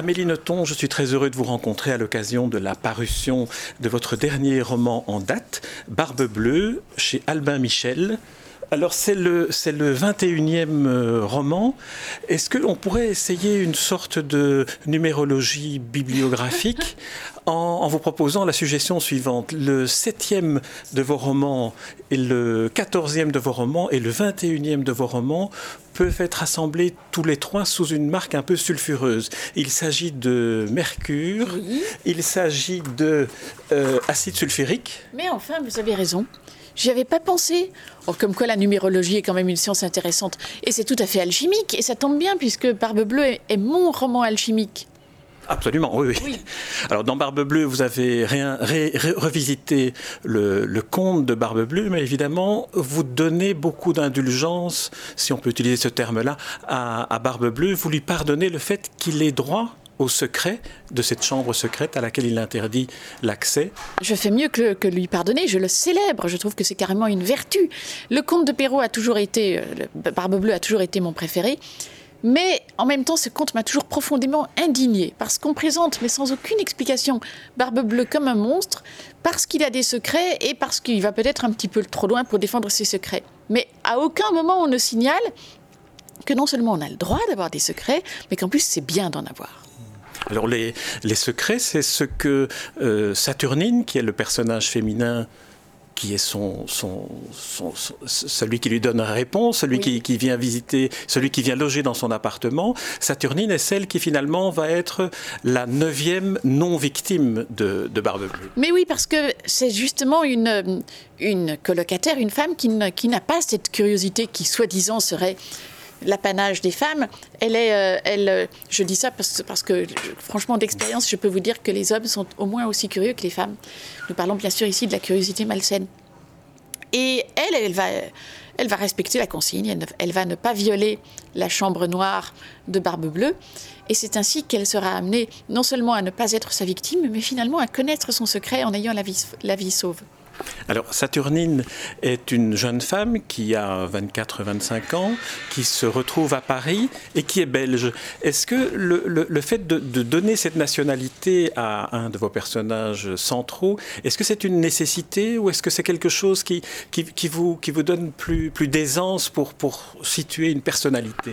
Amélie Nothomb, je suis très heureux de vous rencontrer à l'occasion de la parution de votre dernier roman en date, Barbe Bleue, chez Albin Michel. Alors c'est le, c'est le 21e euh, roman. Est-ce qu'on pourrait essayer une sorte de numérologie bibliographique en, vous proposant la suggestion suivante. Le septième de vos romans et le quatorzième de vos romans et le 21e de vos romans peuvent être assemblés tous les trois sous une marque un peu sulfureuse. Il s'agit de mercure, il s'agit de euh, acide sulfurique. Mais enfin, vous avez raison. J'y avais pas pensé. Oh, comme quoi la numérologie est quand même une science intéressante. Et c'est tout à fait alchimique. Et ça tombe bien puisque Barbe Bleue est, mon roman alchimique. Absolument, oui, oui, Alors dans Barbe Bleue, vous avez rien, revisité le, conte de Barbe Bleue, mais évidemment, vous donnez beaucoup d'indulgence, si on peut utiliser ce terme-là, à, à Barbe Bleue. Vous lui pardonnez le fait qu'il ait droit au secret de cette chambre secrète à laquelle il interdit l'accès. Je fais mieux que, lui pardonner, je le célèbre, je trouve que c'est carrément une vertu. Le conte de Perrault a toujours été, euh, Barbe Bleue a toujours été mon préféré. Mais en même temps, ce conte m'a toujours profondément indigné, parce qu'on présente, mais sans aucune explication, Barbe Bleue comme un monstre, parce qu'il a des secrets et parce qu'il va peut-être un petit peu trop loin pour défendre ses secrets. Mais à aucun moment on ne signale que non seulement on a le droit d'avoir des secrets, mais qu'en plus c'est bien d'en avoir. Alors les, secrets, c'est ce que euh, Saturnine, qui est le personnage féminin qui est son, celui qui lui donne la réponse, celui qui, vient visiter, celui qui vient loger dans son appartement. Saturnine est celle qui finalement va être la neuvième non-victime de, de Barbe Bleue. Mais oui, parce que c'est justement une, une colocataire, une femme qui n'a pas cette curiosité qui soi-disant serait l'apanage des femmes, elle est, euh, elle, euh, je dis ça parce, parce que, franchement, d'expérience, je peux vous dire que les hommes sont au moins aussi curieux que les femmes. Nous parlons bien sûr ici de la curiosité malsaine. Et elle, elle va, elle va respecter la consigne, elle, va ne pas violer la chambre noire de Barbe Bleue. Et c'est ainsi qu'elle sera amenée non seulement à ne pas être sa victime, mais finalement à connaître son secret en ayant la vie, la vie sauve. Alors, Saturnine est une jeune femme qui a 24-25 ans, qui se retrouve à Paris et qui est belge. Est-ce que le, fait de, donner cette nationalité à un de vos personnages centraux, est-ce que c'est une nécessité ou est-ce que c'est quelque chose qui, vous, donne plus, d'aisance pour, situer une personnalité?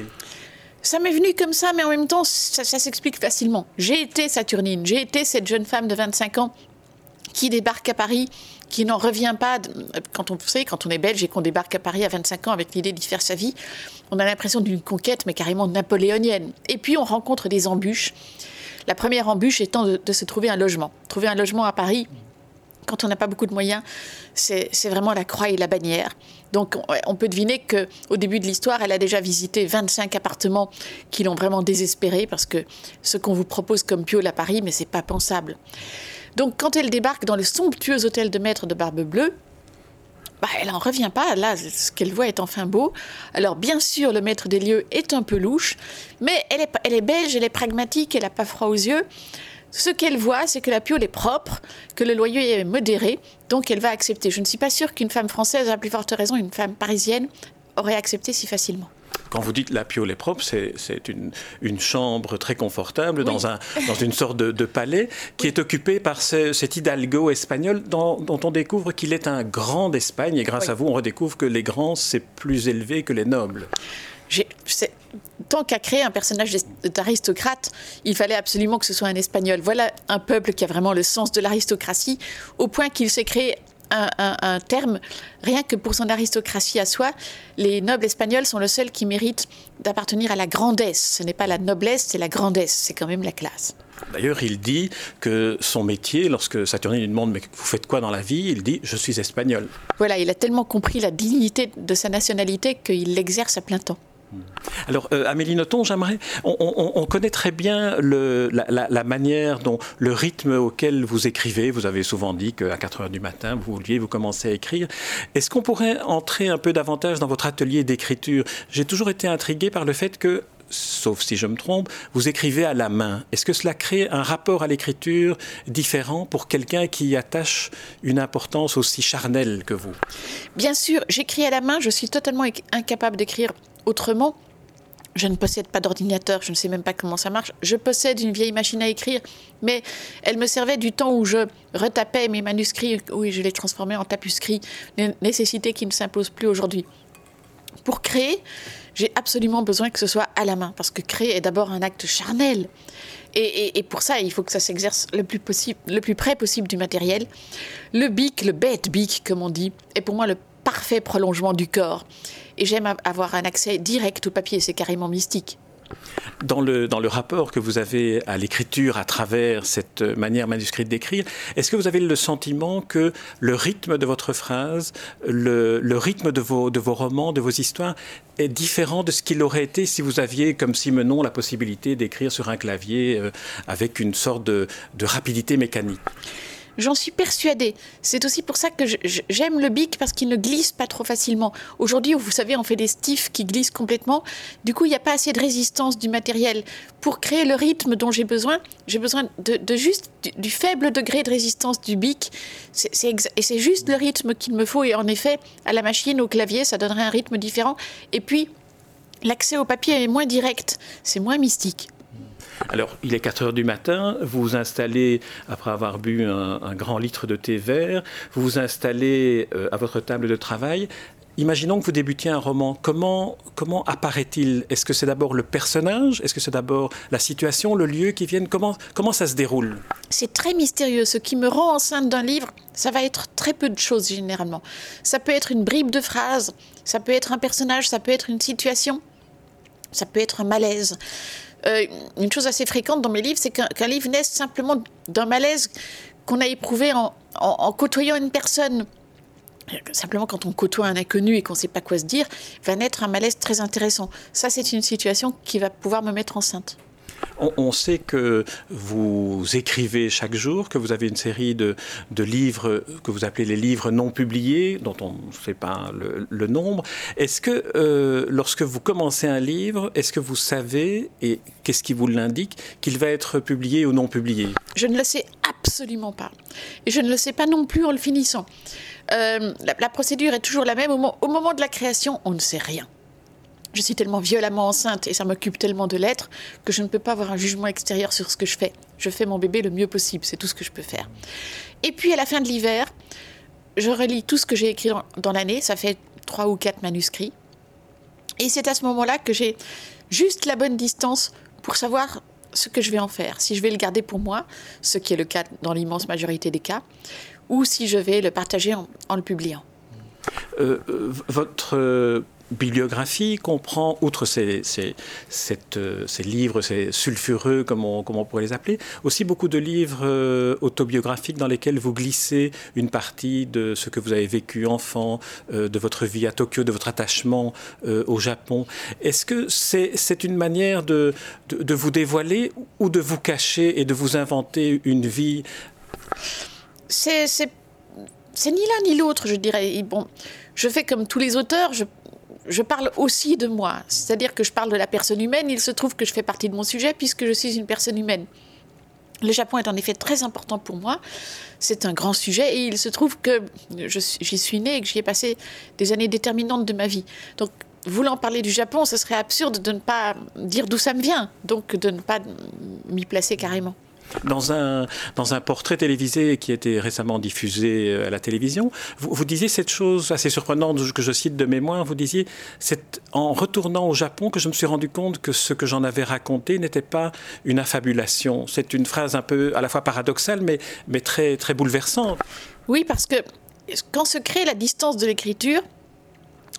Ça m'est venu comme ça, mais en même temps, ça s'explique facilement. J'ai été Saturnine, j'ai été cette jeune femme de 25 ans qui débarque à Paris qui n'en revient pas. Quand on sait, quand on est belge et qu'on débarque à Paris à 25 ans avec l'idée d'y faire sa vie, on a l'impression d'une conquête, mais carrément napoléonienne. Et puis on rencontre des embûches. La première embûche étant de, se trouver un logement. Trouver un logement à Paris, quand on n'a pas beaucoup de moyens, c'est vraiment la croix et la bannière. Donc on peut deviner qu'au début de l'histoire, elle a déjà visité 25 appartements qui l'ont vraiment désespérée parce que ce qu'on vous propose comme piole à Paris, mais c'est pas pensable. Donc quand elle débarque dans le somptueux hôtel de maître de Barbe Bleue, bah, elle n'en revient pas. Là, ce qu'elle voit est enfin beau. Alors, bien sûr, le maître des lieux est un peu louche, mais elle est, elle est belge, elle est pragmatique, elle n'a pas froid aux yeux. Ce qu'elle voit, c'est que la piole est propre, que le loyer est modéré, donc elle va accepter. Je ne suis pas sûre qu'une femme française, à plus forte raison, une femme parisienne, aurait accepté si facilement. Quand vous dites la piole est propre, c'est une, une, chambre très confortable dans, un, dans une sorte de, palais qui est occupé par cet hidalgo espagnol dont, on découvre qu'il est un grand d'Espagne et grâce à vous, on redécouvre que les grands, c'est plus élevé que les nobles. Tant qu'à créer un personnage d'aristocrate, il fallait absolument que ce soit un espagnol. Voilà un peuple qui a vraiment le sens de l'aristocratie, au point qu'il s'est créé un, terme, rien que pour son aristocratie à soi, les nobles espagnols sont le seul qui mérite d'appartenir à la grandesse. Ce n'est pas la noblesse, c'est la grandesse, c'est quand même la classe. D'ailleurs, il dit que son métier, lorsque Saturnine lui demande mais vous faites quoi dans la vie, il dit je suis espagnol. Voilà, il a tellement compris la dignité de sa nationalité qu'il l'exerce à plein temps. Alors, euh, Amélie Nothomb, j'aimerais. On, connaît très bien la, manière dont le rythme auquel vous écrivez. Vous avez souvent dit qu'à 4 heures du matin, vous vouliez vous commencer à écrire. Est-ce qu'on pourrait entrer un peu davantage dans votre atelier d'écriture? J'ai toujours été intrigué par le fait que sauf si je me trompe, vous écrivez à la main. Est-ce que cela crée un rapport à l'écriture différent pour quelqu'un qui attache une importance aussi charnelle que vous? Bien sûr, j'écris à la main, je suis totalement incapable d'écrire autrement. Je ne possède pas d'ordinateur, je ne sais même pas comment ça marche. Je possède une vieille machine à écrire, mais elle me servait du temps où je retapais mes manuscrits, oui, je les transformais en tapuscrits, nécessité qui ne s'impose plus aujourd'hui. Pour créer, j'ai absolument besoin que ce soit à la main, parce que créer est d'abord un acte charnel. Et, pour ça, il faut que ça s'exerce le plus possible, le plus près possible du matériel. Le bic, le bête bic, comme on dit, est pour moi le parfait prolongement du corps. Et j'aime avoir un accès direct au papier, c'est carrément mystique. Dans le, dans le rapport que vous avez à l'écriture à travers cette manière manuscrite d'écrire, est-ce que vous avez le sentiment que le rythme de votre phrase, le, le rythme de vos, de vos romans, de vos histoires est différent de ce qu'il aurait été si vous aviez, comme Simenon, la possibilité d'écrire sur un clavier euh, avec une sorte de, de rapidité mécanique? J'en suis persuadée. C'est aussi pour ça que j'aime le bic parce qu'il ne glisse pas trop facilement. Aujourd'hui, vous savez, on fait des stifs qui glissent complètement. Du coup, il n'y a pas assez de résistance du matériel. Pour créer le rythme dont j'ai besoin, j'ai besoin de, juste du, faible degré de résistance du bic. et c'est juste le rythme qu'il me faut. Et en effet, à la machine, au clavier, ça donnerait un rythme différent. Et puis, l'accès au papier est moins direct. C'est moins mystique. Alors, il est 4 heures du matin, vous vous installez, après avoir bu un, grand litre de thé vert, vous vous installez euh, à votre table de travail. Imaginons que vous débutiez un roman. Comment, comment apparaît-il? Est-ce que c'est d'abord le personnage? Est-ce que c'est d'abord la situation, le lieu qui viennent? Comment, comment ça se déroule? C'est très mystérieux. Ce qui me rend enceinte d'un livre, ça va être très peu de choses généralement. Ça peut être une bribe de phrase, ça peut être un personnage, ça peut être une situation, ça peut être un malaise. Euh, une chose assez fréquente dans mes livres, c'est qu'un livre naisse simplement d'un malaise qu'on a éprouvé en, côtoyant une personne. Simplement, quand on côtoie un inconnu et qu'on ne sait pas quoi se dire, va naître un malaise très intéressant. Ça, c'est une situation qui va pouvoir me mettre enceinte. On, sait que vous écrivez chaque jour, que vous avez une série de, livres que vous appelez les livres non publiés, dont on ne sait pas le, nombre. Est-ce que euh, lorsque vous commencez un livre, est-ce que vous savez, et qu'est-ce qui vous l'indique, qu'il va être publié ou non publié? Je ne le sais absolument pas. Et je ne le sais pas non plus en le finissant. Euh, la, procédure est toujours la même. au moment de la création, on ne sait rien je suis tellement violemment enceinte et ça m'occupe tellement de l'être que je ne peux pas avoir un jugement extérieur sur ce que je fais. Je fais mon bébé le mieux possible, c'est tout ce que je peux faire. Et puis à la fin de l'hiver, je relis tout ce que j'ai écrit dans, l'année, ça fait trois ou quatre manuscrits. Et c'est à ce moment-là que j'ai juste la bonne distance pour savoir ce que je vais en faire. Si je vais le garder pour moi, ce qui est le cas dans l'immense majorité des cas, ou si je vais le partager en, le publiant. Euh, euh, votre bibliographie comprend, outre ces, ces, euh, ces, livres, ces sulfureux, comme on, pourrait les appeler, aussi beaucoup de livres euh, autobiographiques dans lesquels vous glissez une partie de ce que vous avez vécu enfant, euh, de votre vie à Tokyo, de votre attachement au Japon. Est-ce que c'est une manière de, de, de, vous dévoiler ou de vous cacher et de vous inventer une vie? C'est ni l'un ni l'autre, je dirais. Bon, je fais comme tous les auteurs, je, je parle aussi de moi, c'est-à-dire que je parle de la personne humaine. Il se trouve que je fais partie de mon sujet puisque je suis une personne humaine. Le Japon est en effet très important pour moi. C'est un grand sujet et il se trouve que j'y suis née et que j'y ai passé des années déterminantes de ma vie. Donc, voulant parler du Japon, ce serait absurde de ne pas dire d'où ça me vient, donc de ne pas m'y placer carrément. Dans un, dans un portrait télévisé qui a été récemment diffusé euh, à la télévision, vous, vous disiez cette chose assez surprenante que je cite de mémoire, vous disiez, c'est en retournant au Japon que je me suis rendu compte que ce que j'en avais raconté n'était pas une affabulation. C'est une phrase un peu à la fois paradoxale, mais, mais très, très bouleversante. Oui, parce que quand se crée la distance de l'écriture,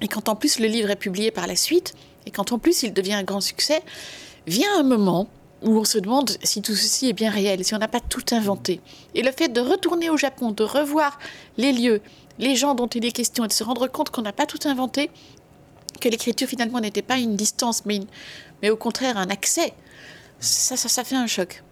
et quand en plus le livre est publié par la suite, et quand en plus il devient un grand succès, vient un moment où on se demande si tout ceci est bien réel, si on n'a pas tout inventé. Et le fait de retourner au Japon, de revoir les lieux, les gens dont il est question, et de se rendre compte qu'on n'a pas tout inventé, que l'écriture finalement n'était pas une distance, mais, mais au contraire un accès, ça, ça, ça fait un choc.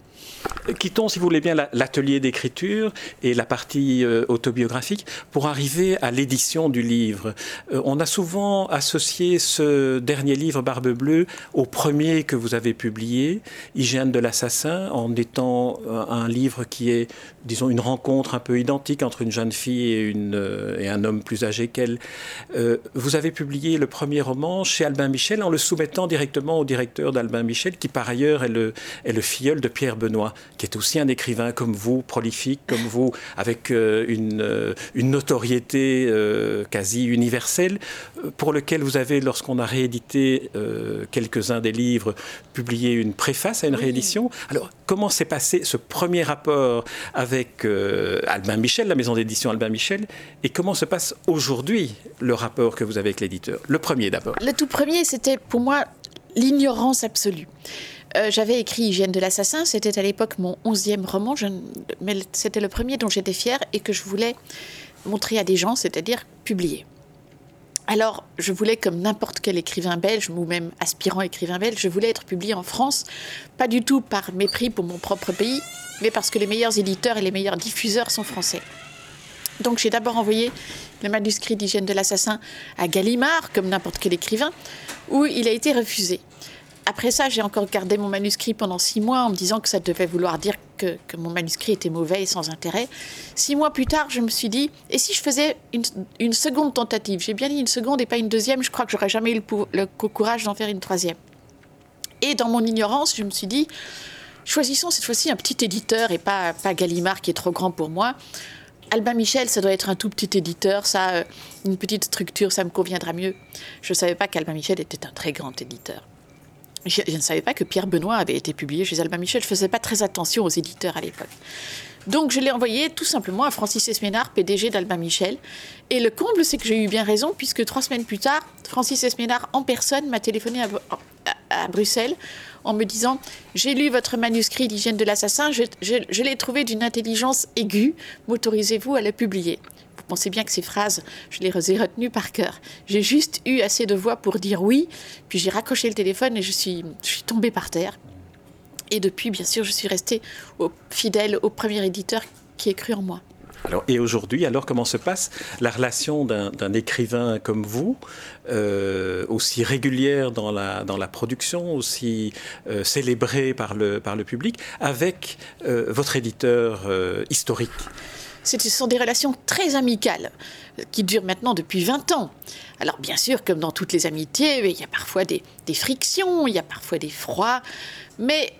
Quittons, si vous voulez bien, l'atelier d'écriture et la partie euh, autobiographique pour arriver à l'édition du livre. Euh, on a souvent associé ce dernier livre, Barbe Bleue, au premier que vous avez publié, Hygiène de l'assassin, en étant euh, un livre qui est, disons, une rencontre un peu identique entre une jeune fille et, une, et un homme plus âgé qu'elle. vous avez publié le premier roman chez Albin Michel en le soumettant directement au directeur d'Albin Michel, qui par ailleurs est le, est le filleul de Pierre Benoît qui est aussi un écrivain comme vous, prolifique comme vous, avec euh, une, euh, une, notoriété euh, quasi universelle, pour lequel vous avez, lorsqu'on a réédité quelques-uns des livres, publié une préface à une réédition. Alors, comment s'est passé ce premier rapport avec Albin Michel, la maison d'édition Albin Michel, et comment se passe aujourd'hui le rapport que vous avez avec l'éditeur? Le premier d'abord. Le tout premier, c'était pour moi l'ignorance absolue. Euh, j'avais écrit Hygiène de l'assassin, c'était à l'époque mon onzième roman, mais c'était le premier dont j'étais fière et que je voulais montrer à des gens, c'est-à-dire publier. Alors, je voulais, comme n'importe quel écrivain belge, ou même aspirant écrivain belge, je voulais être publié en France, pas du tout par mépris pour mon propre pays, mais parce que les meilleurs éditeurs et les meilleurs diffuseurs sont français. Donc j'ai d'abord envoyé le manuscrit d'hygiène de l'assassin à Gallimard, comme n'importe quel écrivain, où il a été refusé après ça, j'ai encore gardé mon manuscrit pendant six mois en me disant que ça devait vouloir dire que, mon manuscrit était mauvais et sans intérêt. Six mois plus tard, je me suis dit, et si je faisais une, seconde tentative? J'ai bien dit une seconde et pas une deuxième, je crois que j'aurais jamais eu le, courage d'en faire une troisième. Et dans mon ignorance, je me suis dit, choisissons cette fois-ci un petit éditeur et pas, pas Gallimard qui est trop grand pour moi. Albin Michel, ça doit être un tout petit éditeur, ça, euh, une petite structure, ça me conviendra mieux. Je ne savais pas qu'Albin Michel était un très grand éditeur. Je, ne savais pas que Pierre Benoît avait été publié chez Albin Michel. Je ne faisais pas très attention aux éditeurs à l'époque. Donc je l'ai envoyé tout simplement à Francis Esménard, PDG d'Albin Michel. Et le comble, c'est que j'ai eu bien raison, puisque trois semaines plus tard, Francis Esménard en personne m'a téléphoné à, Bruxelles en me disant J'ai lu votre manuscrit d'hygiène de l'assassin, je, l'ai trouvé d'une intelligence aiguë, m'autorisez-vous à le publier? Pensez bien que ces phrases, je les ai retenues par cœur. J'ai juste eu assez de voix pour dire oui, puis j'ai raccroché le téléphone et je suis, tombée par terre. Et depuis, bien sûr, je suis restée fidèle au premier éditeur qui est cru en moi. Et aujourd'hui, alors comment se passe la relation d'un écrivain comme vous, euh, aussi régulière dans la, dans la production, aussi euh, célébré par le, par le public, avec euh, votre éditeur historique? Ce sont des relations très amicales qui durent maintenant depuis 20 ans. Alors bien sûr, comme dans toutes les amitiés, il y a parfois des, frictions, il y a parfois des froids, mais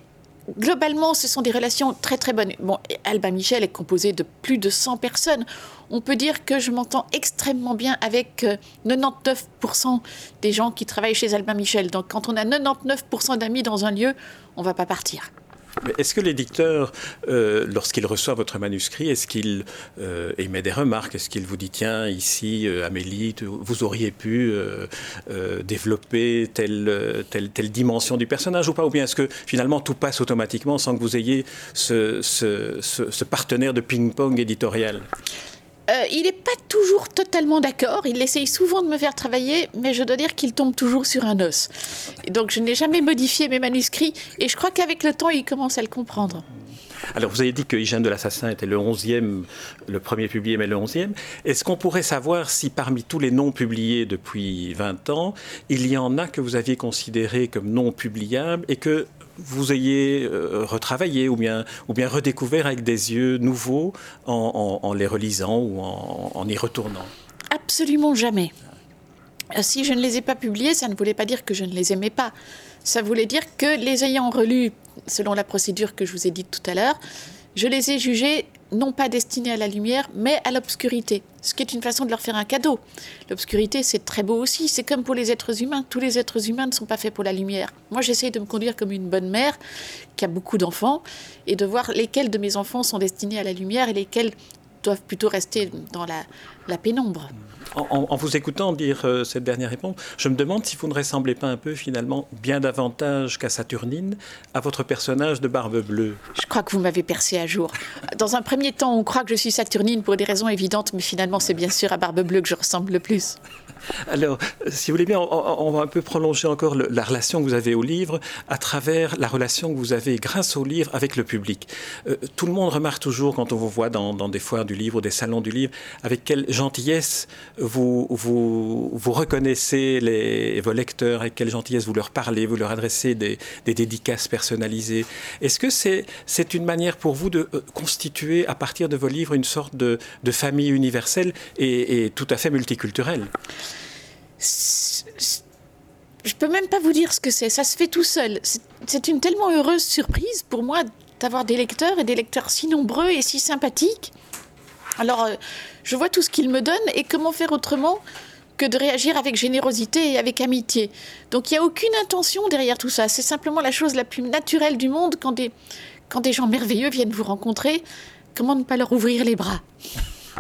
globalement, ce sont des relations très très bonnes. Bon, Albin Michel est composé de plus de 100 personnes. On peut dire que je m'entends extrêmement bien avec 99% euh, des gens qui travaillent chez Albin Michel. Donc quand on a 99% d'amis dans un lieu, on ne va pas partir. Est-ce que l'éditeur, euh, lorsqu'il reçoit votre manuscrit, est-ce qu'il euh, émet des remarques? Est-ce qu'il vous dit, tiens, ici, euh, Amélie, vous auriez pu développer telle, telle, dimension du personnage ou pas? Ou bien est-ce que finalement tout passe automatiquement sans que vous ayez ce partenaire de ping-pong éditorial? Euh, il n'est pas toujours totalement d'accord. Il essaye souvent de me faire travailler, mais je dois dire qu'il tombe toujours sur un os. donc je n'ai jamais modifié mes manuscrits, et je crois qu'avec le temps, il commence à le comprendre. Alors, vous avez dit que Hygiène de l'Assassin était le 11e, le premier publié, mais le 11e. Est-ce qu'on pourrait savoir si parmi tous les noms publiés depuis 20 ans, il y en a que vous aviez considérés comme non publiables et que vous ayez euh, retravaillé ou bien, ou bien redécouvert avec des yeux nouveaux en, les relisant ou en, y retournant Absolument jamais. Euh, si je ne les ai pas publiés, ça ne voulait pas dire que je ne les aimais pas. Ça voulait dire que les ayant relus selon la procédure que je vous ai dite tout à l'heure, je les ai jugés non pas destinés à la lumière, mais à l'obscurité, ce qui est une façon de leur faire un cadeau. L'obscurité, c'est très beau aussi, c'est comme pour les êtres humains, tous les êtres humains ne sont pas faits pour la lumière. Moi, j'essaye de me conduire comme une bonne mère qui a beaucoup d'enfants, et de voir lesquels de mes enfants sont destinés à la lumière et lesquels doivent plutôt rester dans la, la pénombre. En, vous écoutant dire euh, cette dernière réponse, je me demande si vous ne ressemblez pas un peu finalement bien davantage qu'à Saturnine à votre personnage de Barbe Bleue. Je crois que vous m'avez percé à jour. Dans un premier temps, on croit que je suis Saturnine pour des raisons évidentes, mais finalement, c'est bien sûr à Barbe Bleue que je ressemble le plus. Alors, si vous voulez bien, on, va un peu prolonger encore la relation que vous avez au livre à travers la relation que vous avez grâce au livre avec le public. Euh, tout le monde remarque toujours quand on vous voit dans, dans, des foires du livre ou des salons du livre avec quelle gentillesse vous, reconnaissez vos lecteurs, avec quelle gentillesse vous leur parlez, vous leur adressez des, dédicaces personnalisées. Est-ce que c'est une manière pour vous de euh, constituer à partir de vos livres une sorte de, de famille universelle et, et, tout à fait multiculturelle? Je peux même pas vous dire ce que c'est, ça se fait tout seul. C'est une tellement heureuse surprise pour moi d'avoir des lecteurs et des lecteurs si nombreux et si sympathiques. Alors, euh, je vois tout ce qu'ils me donnent et comment faire autrement que de réagir avec générosité et avec amitié. Donc il n'y a aucune intention derrière tout ça. C'est simplement la chose la plus naturelle du monde quand des, quand des gens merveilleux viennent vous rencontrer. Comment ne pas leur ouvrir les bras?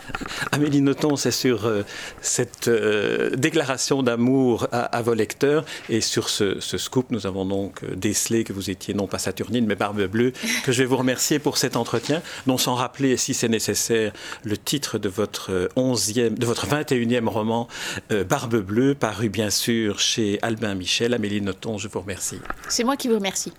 Amélie Nothomb, c'est sur euh, cette euh, déclaration d'amour à, vos lecteurs et sur ce, scoop, nous avons donc euh, décelé que vous étiez non pas Saturnine mais Barbe Bleue, que je vais vous remercier pour cet entretien, non sans rappeler, si c'est nécessaire, le titre de votre 11e, de votre 21e roman, Barbe Bleue, paru bien sûr chez Albin Michel. Amélie Nothomb, je vous remercie. C'est moi qui vous remercie.